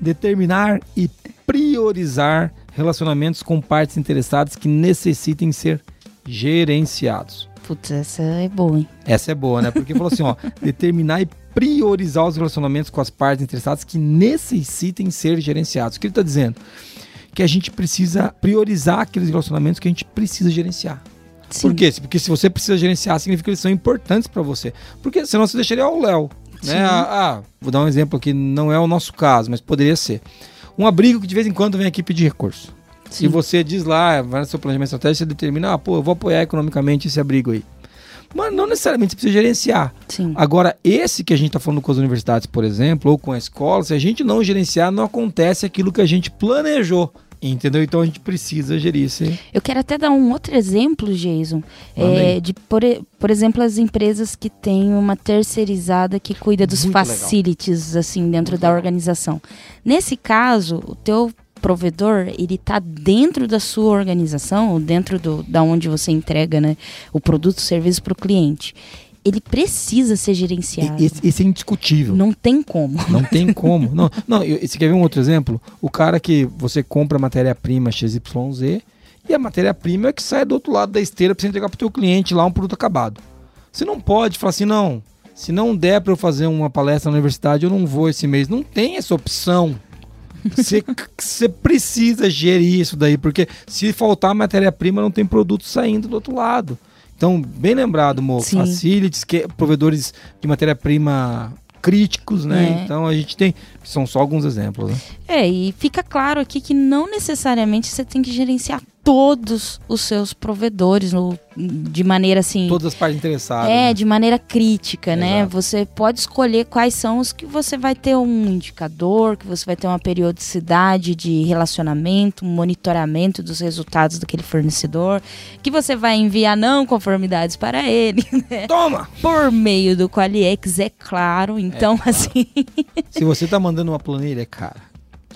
Determinar e priorizar relacionamentos com partes interessadas que necessitem ser gerenciados. Putz, essa é boa, hein? Essa é boa, né? Porque falou assim, ó, determinar e priorizar os relacionamentos com as partes interessadas que necessitem ser gerenciados. O que ele está dizendo? Que a gente precisa priorizar aqueles relacionamentos que a gente precisa gerenciar. Sim. Por quê? Porque se você precisa gerenciar, significa que eles são importantes para você. Porque senão você deixaria o Léo. Né? Ah, ah, vou dar um exemplo aqui, não é o nosso caso, mas poderia ser. Um abrigo que de vez em quando vem aqui pedir recurso. Sim. E você diz lá, vai no seu planejamento estratégico, você determina, ah, pô, eu vou apoiar economicamente esse abrigo aí. Mas não necessariamente você precisa gerenciar. Sim. Agora, esse que a gente está falando com as universidades, por exemplo, ou com a escola, se a gente não gerenciar, não acontece aquilo que a gente planejou. Entendeu? Então a gente precisa gerir isso. Eu quero até dar um outro exemplo, Jason. É, de, por, por exemplo, as empresas que têm uma terceirizada que cuida dos Muito facilities, legal. assim, dentro Muito da legal. organização. Nesse caso, o teu provedor, ele está dentro da sua organização, ou dentro do, da onde você entrega né, o produto, o serviço para o cliente. Ele precisa ser gerenciado. Esse, esse, é indiscutível. Não tem como. Não tem como. não, não, você quer ver um outro exemplo? O cara que você compra matéria-prima XYZ e a matéria-prima é que sai do outro lado da esteira para você entregar para o teu cliente lá um produto acabado. Você não pode falar assim, não, se não der para eu fazer uma palestra na universidade, eu não vou esse mês. Não tem essa opção. Você precisa gerir isso daí, porque se faltar matéria-prima, não tem produto saindo do outro lado. Então, bem lembrado, Mo, Sim. facilities, que, provedores de matéria-prima críticos, né? É. Então a gente tem. São só alguns exemplos. Né? É, e fica claro aqui que não necessariamente você tem que gerenciar todos os seus provedores no, de maneira assim. Todas as partes interessadas. É, né? de maneira crítica, né? Exato. né? Você pode escolher quais são os que você vai ter um indicador, que você vai ter uma periodicidade de relacionamento, um monitoramento dos resultados daquele fornecedor, que você vai enviar não conformidades para ele. Né? Toma! Por meio do Qualiex, é claro. Então, é claro. assim. Se você tá mandando uma planilha, é cara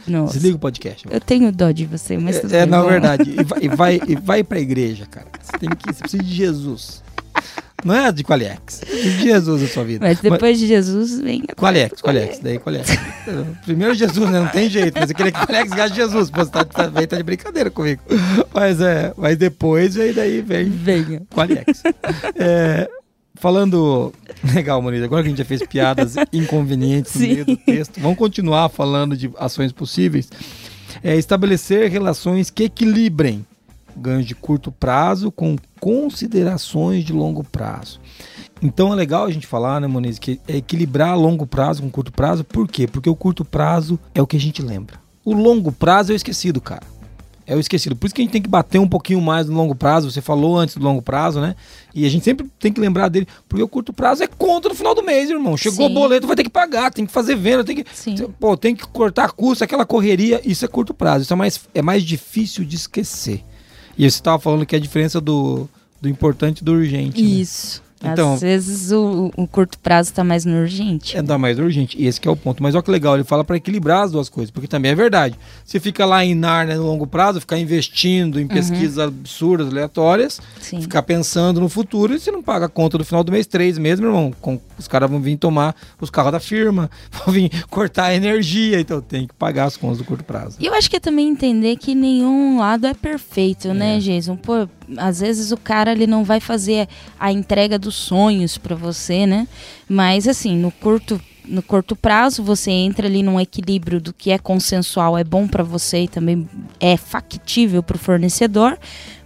nossa. Desliga o podcast. Eu tenho dó de você, mas É, é na verdade. E vai, e vai, e vai pra igreja, cara. Você tem que. Você precisa de Jesus. Não é de Qualiex. É de Jesus na sua vida. Mas depois mas, de Jesus vem. Qualiex, Qualiex. Daí Qualiex. Primeiro Jesus, né? Não tem jeito. Mas eu queria que Qualiex gaste Jesus. Você tá, tá, tá de brincadeira comigo. Mas é. Mas depois aí daí vem. Venha. Qualiex. É, falando. Legal, Moniz. Agora que a gente já fez piadas inconvenientes no meio do texto, vamos continuar falando de ações possíveis. É estabelecer relações que equilibrem ganhos de curto prazo com considerações de longo prazo. Então é legal a gente falar, né, Moniz, que é equilibrar longo prazo com curto prazo. Por quê? Porque o curto prazo é o que a gente lembra. O longo prazo é esquecido, cara. É o esquecido. Por isso que a gente tem que bater um pouquinho mais no longo prazo. Você falou antes do longo prazo, né? E a gente sempre tem que lembrar dele, porque o curto prazo é conta no final do mês, irmão. Chegou Sim. o boleto, vai ter que pagar, tem que fazer venda, tem que. Sim. Pô, tem que cortar custo, aquela correria. Isso é curto prazo. Isso é mais, é mais difícil de esquecer. E você estava falando que é a diferença do, do importante e do urgente. né? Então- Às vezes o, o curto prazo tá mais no urgente. É dar mais urgente. E esse que é o ponto. Mas olha que legal, ele fala para equilibrar as duas coisas, porque também é verdade. Você fica lá em Narnia no longo prazo, ficar investindo em pesquisas absurdas, aleatórias, Sim. ficar pensando no futuro e você não paga a conta do final do mês, três meses, meu irmão. Com, os caras vão vir tomar os carros da firma, vão vir cortar a energia, então tem que pagar as contas do curto prazo. E eu acho que é também entender que nenhum lado é perfeito, né, Jason? Pô, às vezes o cara ele não vai fazer a entrega dos sonhos pra você, né? Mas assim, no curto no curto prazo você entra ali num equilíbrio do que é consensual, é bom pra você e também é factível pro fornecedor,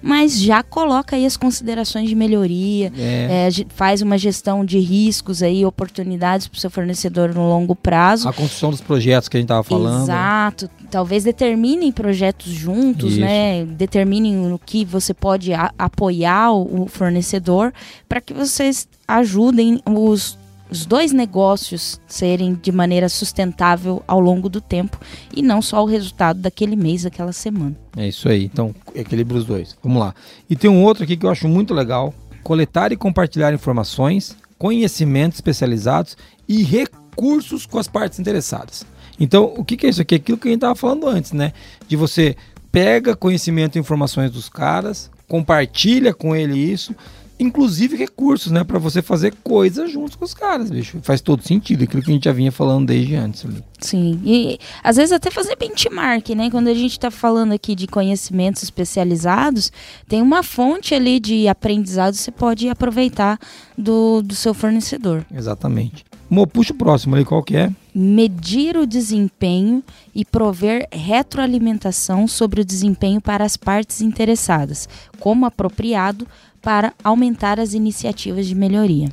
mas já coloca aí as considerações de melhoria, É. é, faz uma gestão de riscos aí, oportunidades pro seu fornecedor no longo prazo. A construção dos projetos que a gente tava falando. Exato. Talvez determinem projetos juntos, Isso. né? Determinem no que você pode apoiar o, o fornecedor para que vocês ajudem os, os dois negócios serem de maneira sustentável ao longo do tempo e não só o resultado daquele mês, daquela semana. É isso aí. Então, equilibra os dois. Vamos lá. E tem um outro aqui que eu acho muito legal: coletar e compartilhar informações, conhecimentos especializados e recursos com as partes interessadas. Então, o que, que é isso aqui? Aquilo que a gente estava falando antes, né? De você pega conhecimento e informações dos caras, compartilha com ele isso, inclusive recursos, né? Para você fazer coisas juntos com os caras, bicho. Faz todo sentido, aquilo que a gente já vinha falando desde antes ali. Sim, e às vezes até fazer benchmark, né? Quando a gente está falando aqui de conhecimentos especializados, tem uma fonte ali de aprendizado que você pode aproveitar do, do seu fornecedor. Exatamente. Mo, puxa o próximo ali, qual que é? Medir o desempenho e prover retroalimentação sobre o desempenho para as partes interessadas, como apropriado para aumentar as iniciativas de melhoria.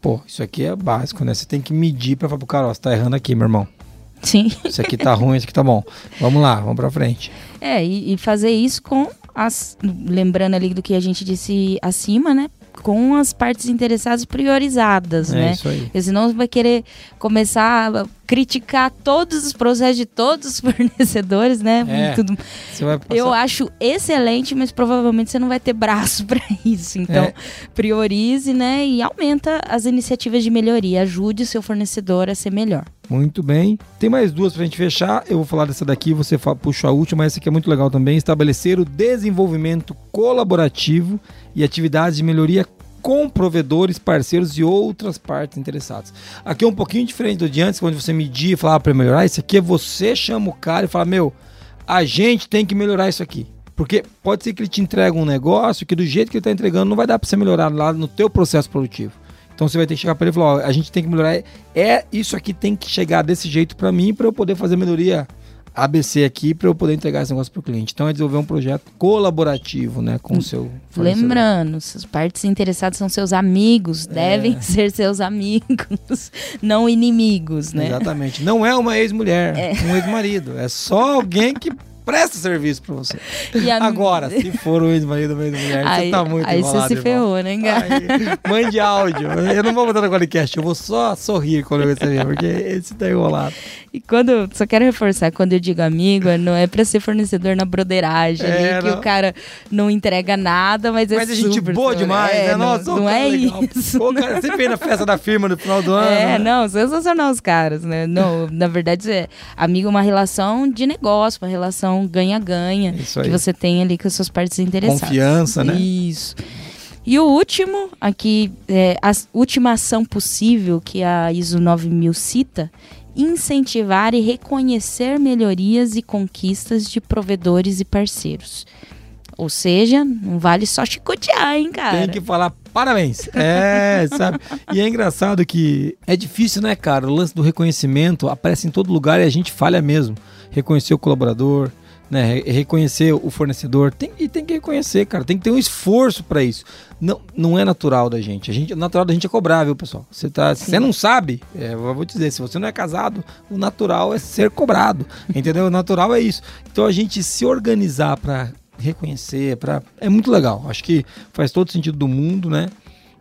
Pô, isso aqui é básico, né? Você tem que medir pra falar pro cara, ó, você tá errando aqui, meu irmão. Sim. Isso aqui tá ruim, isso aqui tá bom. Vamos lá, vamos pra frente. É, e, e fazer isso com as. Lembrando ali do que a gente disse acima, né? Com as partes interessadas priorizadas, É né? isso aí. Porque senão você vai querer começar a criticar todos os processos de todos os fornecedores, né? É. Tudo. Eu acho excelente, mas provavelmente você não vai ter braço para isso. Então, É. priorize, né? E aumenta as iniciativas de melhoria. Ajude o seu fornecedor a ser melhor. Muito bem. Tem mais duas pra gente fechar. Eu vou falar dessa daqui, você puxa a última. Essa aqui é muito legal também. Estabelecer o desenvolvimento colaborativo e atividades de melhoria com provedores, parceiros e outras partes interessadas. Aqui é um pouquinho diferente do de antes, quando você media e falava para melhorar. Isso aqui é você chama o cara e fala: Meu, a gente tem que melhorar isso aqui. Porque pode ser que ele te entregue um negócio que do jeito que ele está entregando não vai dar para você melhorar lá no teu processo produtivo. Então você vai ter que chegar para ele e falar: ó, a gente tem que melhorar. É isso aqui tem que chegar desse jeito para mim para eu poder fazer melhoria ABC aqui para eu poder entregar esse negócio para o cliente. Então é desenvolver um projeto colaborativo, né, com o seu fornecedor. Lembrando, as partes interessadas são seus amigos, É. devem ser seus amigos, não inimigos, né? Exatamente. Não é uma ex-mulher, um ex-marido. É só alguém que presta serviço para você. E a- Agora, se for um ex-marido ou uma ex-mulher, você Aí, tá muito aí você enrolado, se irmão. ferrou, né, cara? Aí, mande áudio. Eu não vou botar no podcast, eu vou só sorrir quando eu receber, porque esse tá enrolado. E quando, só quero reforçar, quando eu digo amigo, não é pra ser fornecedor na broderagem, É, que não. o cara não entrega nada, mas é Mas a gente super boa demais, é, né? Não, Nossa, não o cara é legal. isso. Pô, cara, você vem na festa da firma no final do ano. É, né? não, sensacional os caras, né? Não, na verdade, é amigo é uma relação de negócio, uma relação ganha-ganha, Isso aí. que você tem ali com as suas partes interessadas. Confiança, né? Isso. E o último, aqui, é, a última ação possível que a ISO 9000 cita, incentivar e reconhecer melhorias e conquistas de provedores e parceiros. Ou seja, não vale só chicotear, hein, cara? Tem que falar parabéns. É, sabe? E é engraçado que é difícil, né, cara? O lance do reconhecimento aparece em todo lugar e a gente falha mesmo. Reconhecer o colaborador, né? Re- Reconhecer o fornecedor. Tem, e tem que reconhecer, cara. Tem que ter um esforço para isso. Não, não é natural da gente. A gente. O natural da gente é cobrar, viu, pessoal? Você tá, se você não sabe, é, eu vou te dizer, se você não é casado, o natural é ser cobrado. Entendeu? O natural é isso. Então a gente se organizar para reconhecer, para é muito legal. Acho que faz todo sentido do mundo, né?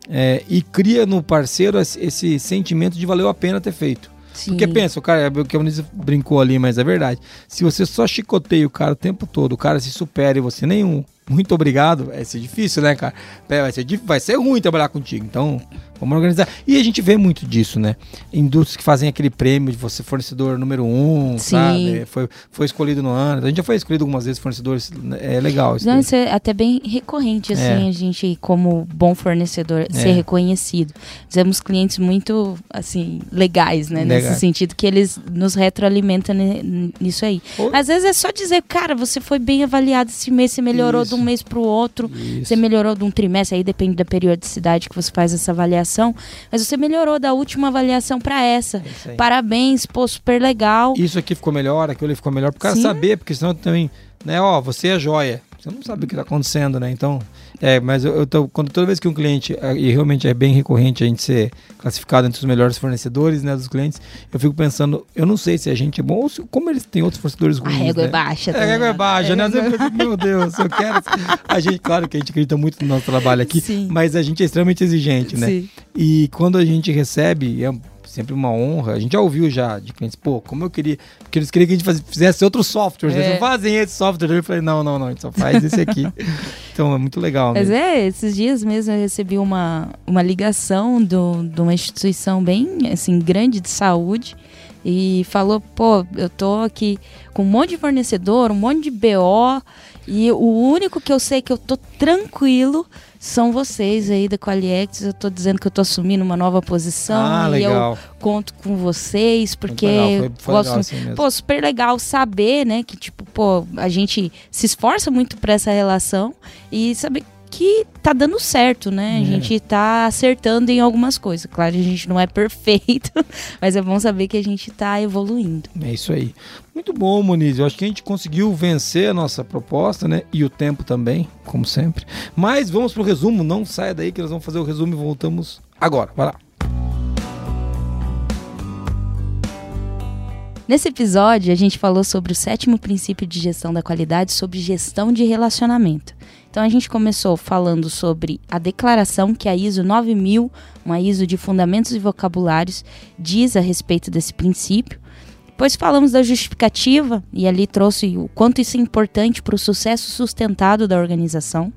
É, e cria no parceiro esse, esse sentimento de valeu a pena ter feito. Sim. Porque pensa, o cara, o que a Eunice brincou ali, mas é verdade. Se você só chicoteia o cara o tempo todo, o cara se supera e você nenhum, muito obrigado, vai ser difícil, né, cara? É, Vai ser, vai ser ruim trabalhar contigo. Então, vamos organizar. E a gente vê muito disso, né? Indústrias que fazem aquele prêmio de você fornecedor número um, Sim. sabe? Foi, foi escolhido no ano. A gente já foi escolhido algumas vezes fornecedores. É legal isso. Não, isso é até bem recorrente, assim, É. a gente, como bom fornecedor, ser reconhecido. Temos clientes muito, assim, legais, né? Legais. Nesse sentido, que eles nos retroalimentam ni- nisso aí. Ou- Às vezes é só dizer, cara, você foi bem avaliado esse mês, você melhorou Isso. de um mês pro outro. Isso. Você melhorou de um trimestre, aí depende da periodicidade que você faz essa avaliação. Mas você melhorou da última avaliação para essa. É. Parabéns, pô, super legal. Isso aqui ficou melhor, aquilo ficou melhor, pro cara Sim. saber, porque senão também, né, ó, você é joia. Você não sabe o que tá acontecendo, né? Então, é, mas eu, eu tô, quando toda vez que um cliente, é, e realmente é bem recorrente a gente ser classificado entre os melhores fornecedores, né, dos clientes, eu fico pensando, eu não sei se a gente é bom ou se, como eles têm outros fornecedores A ruins, régua né? é baixa. É, a régua é baixa, né? Às vezes eu penso, Meu Deus, eu quero. A gente, claro que a gente acredita muito no nosso trabalho aqui, Sim. mas a gente é extremamente exigente, né? Sim. E quando a gente recebe, é sempre uma honra. A gente já ouviu já de clientes, pô, como eu queria. Porque eles queriam que a gente fizesse outro software. Eles É. não fazem esse software. Eu falei, não, não, não, a gente só faz esse aqui. então é muito legal. Mas mesmo. é, esses dias mesmo eu recebi uma, uma ligação do, de uma instituição bem assim, grande de saúde e falou, pô, eu tô aqui com um monte de fornecedor, um monte de BO e o único que eu sei que eu tô tranquilo são vocês aí da Qualiex. Eu tô dizendo que eu tô assumindo uma nova posição Ah, e eu legal. conto com vocês porque foi- foi gosto assim. Pô, super legal saber, né, que tipo, pô, a gente se esforça muito pra essa relação e saber que tá dando certo, né? A É. gente tá acertando em algumas coisas. Claro, a gente não é perfeito, mas é bom saber que a gente tá evoluindo. É isso aí. Muito bom, Muniz. Eu acho que a gente conseguiu vencer a nossa proposta, né? E o tempo também, como sempre. Mas vamos pro resumo. Não saia daí que nós vamos fazer o resumo e voltamos agora. Vai lá. Nesse episódio, a gente falou sobre o sétimo princípio de gestão da qualidade, sobre gestão de relacionamento. Então, a gente começou falando sobre a declaração que a ISO 9000, uma ISO de fundamentos e vocabulários, diz a respeito desse princípio. Depois falamos da justificativa, e ali trouxe o quanto isso é importante para o sucesso sustentado da organização.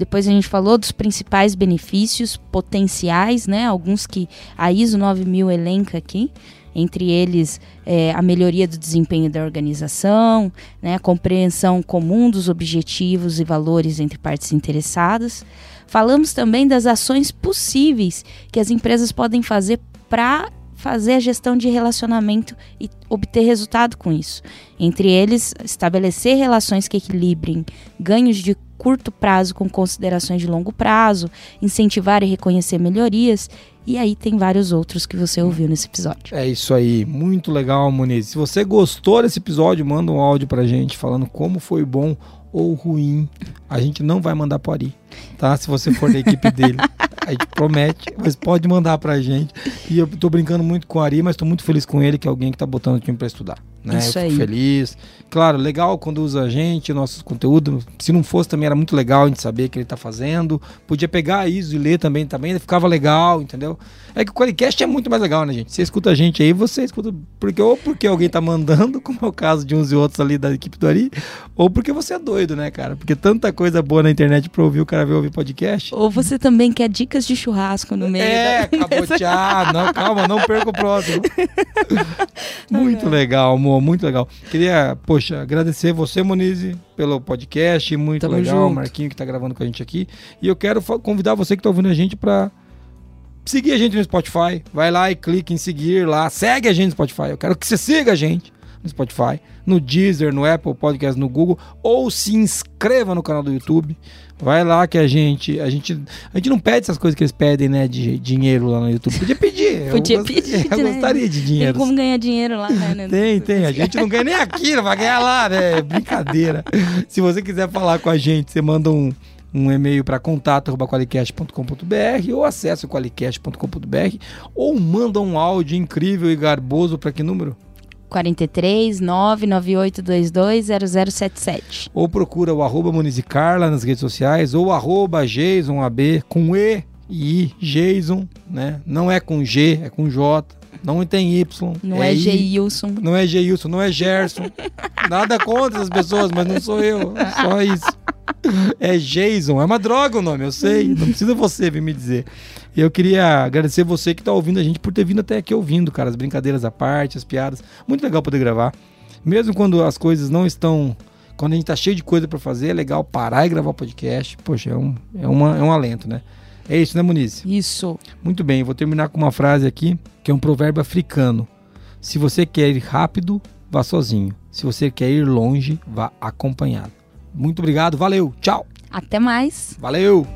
Depois a gente falou dos principais benefícios potenciais, né? Alguns que a ISO 9000 elenca aqui, entre eles é, a melhoria do desempenho da organização, né? a compreensão comum dos objetivos e valores entre partes interessadas. Falamos também das ações possíveis que as empresas podem fazer para fazer a gestão de relacionamento e obter resultado com isso. Entre eles, estabelecer relações que equilibrem ganhos de curto prazo com considerações de longo prazo, incentivar e reconhecer melhorias, e aí tem vários outros que você ouviu nesse episódio. É isso aí, muito legal, Muniz. Se você gostou desse episódio, manda um áudio pra gente falando como foi bom ou ruim. A gente não vai mandar pro Ari, tá? Se você for da equipe dele. A gente promete, mas pode mandar pra gente. E eu tô brincando muito com o Ari, mas tô muito feliz com ele, que é alguém que tá botando o time pra estudar. Né? Isso eu fico aí. feliz. Claro, legal quando usa a gente, nossos conteúdos. Se não fosse também era muito legal a gente saber o que ele tá fazendo. Podia pegar isso e ler também, também ficava legal, entendeu? É que o Qualicast é muito mais legal, né, gente? Você escuta a gente aí, você escuta porque ou porque alguém tá mandando, como é o caso de uns e outros ali da equipe do Ari, ou porque você é doido, né, cara? Porque tanta coisa boa na internet pra ouvir, o cara veio ouvir podcast. Ou você também quer dicas de churrasco no meio É, da... cabotear. Não, calma, não perca o próximo. muito legal, amor, muito legal. Queria, poxa, agradecer você, Monize, pelo podcast. Muito Tamo legal, junto. Marquinho que tá gravando com a gente aqui. E eu quero convidar você que tá ouvindo a gente pra seguir a gente no Spotify. Vai lá e clique em seguir lá. Segue a gente no Spotify. Eu quero que você siga a gente no Spotify, no Deezer, no Apple Podcast, no Google, ou se inscreva no canal do YouTube. Vai lá que a gente, a gente, a gente não pede essas coisas que eles pedem, né, de dinheiro lá no YouTube. Podia pedir. Podia eu pedir, Eu né? gostaria de Tem dinheiro. como ganhar dinheiro lá, né? Tem, tem. A gente não ganha nem aqui, não vai ganhar lá, né? É Brincadeira. Se você quiser falar com a gente, você manda um, um e-mail para contato.qualicast.com.br ou acesse qualicast.com.br ou manda um áudio incrível e garboso para que número? 43 99822 0077. Ou procura o arroba Munizicarla nas redes sociais ou arroba JasonAB com E e I, Jason, né? Não é com G, é com J. Não tem Y. Não é, I. Geilson. Não é Geilson, não é Gerson. Nada contra as pessoas, mas não sou eu. Só isso. É Jason. É uma droga o nome, eu sei. Não precisa você vir me dizer. E eu queria agradecer você que tá ouvindo a gente por ter vindo até aqui ouvindo, cara. As brincadeiras à parte, as piadas. Muito legal poder gravar. Mesmo quando as coisas não estão. Quando a gente tá cheio de coisa para fazer, é legal parar e gravar o podcast. Poxa, é um, é, uma, é um alento, né? É isso, né, Muniz? Isso. Muito bem, vou terminar com uma frase aqui, que é um provérbio africano. Se você quer ir rápido, vá sozinho. Se você quer ir longe, vá acompanhado. Muito obrigado, valeu, tchau, Até mais. valeu!